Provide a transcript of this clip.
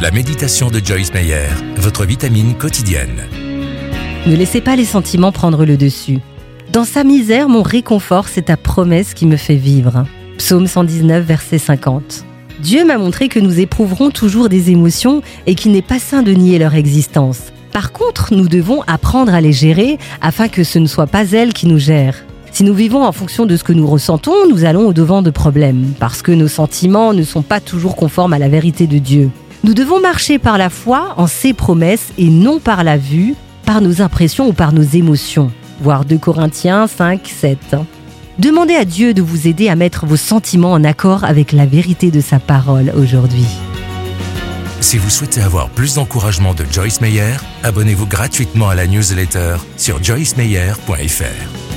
La méditation de Joyce Meyer, votre vitamine quotidienne. Ne laissez pas les sentiments prendre le dessus. Dans sa misère, mon réconfort, c'est ta promesse qui me fait vivre. Psaume 119, verset 50. Dieu m'a montré que nous éprouverons toujours des émotions et qu'il n'est pas sain de nier leur existence. Par contre, nous devons apprendre à les gérer afin que ce ne soit pas elles qui nous gèrent. Si nous vivons en fonction de ce que nous ressentons, nous allons au-devant de problèmes, parce que nos sentiments ne sont pas toujours conformes à la vérité de Dieu. Nous devons marcher par la foi en ses promesses et non par la vue, par nos impressions ou par nos émotions. Voir 2 Corinthiens 5, 7. Demandez à Dieu de vous aider à mettre vos sentiments en accord avec la vérité de sa parole aujourd'hui. Si vous souhaitez avoir plus d'encouragement de Joyce Meyer, abonnez-vous gratuitement à la newsletter sur joycemeyer.fr.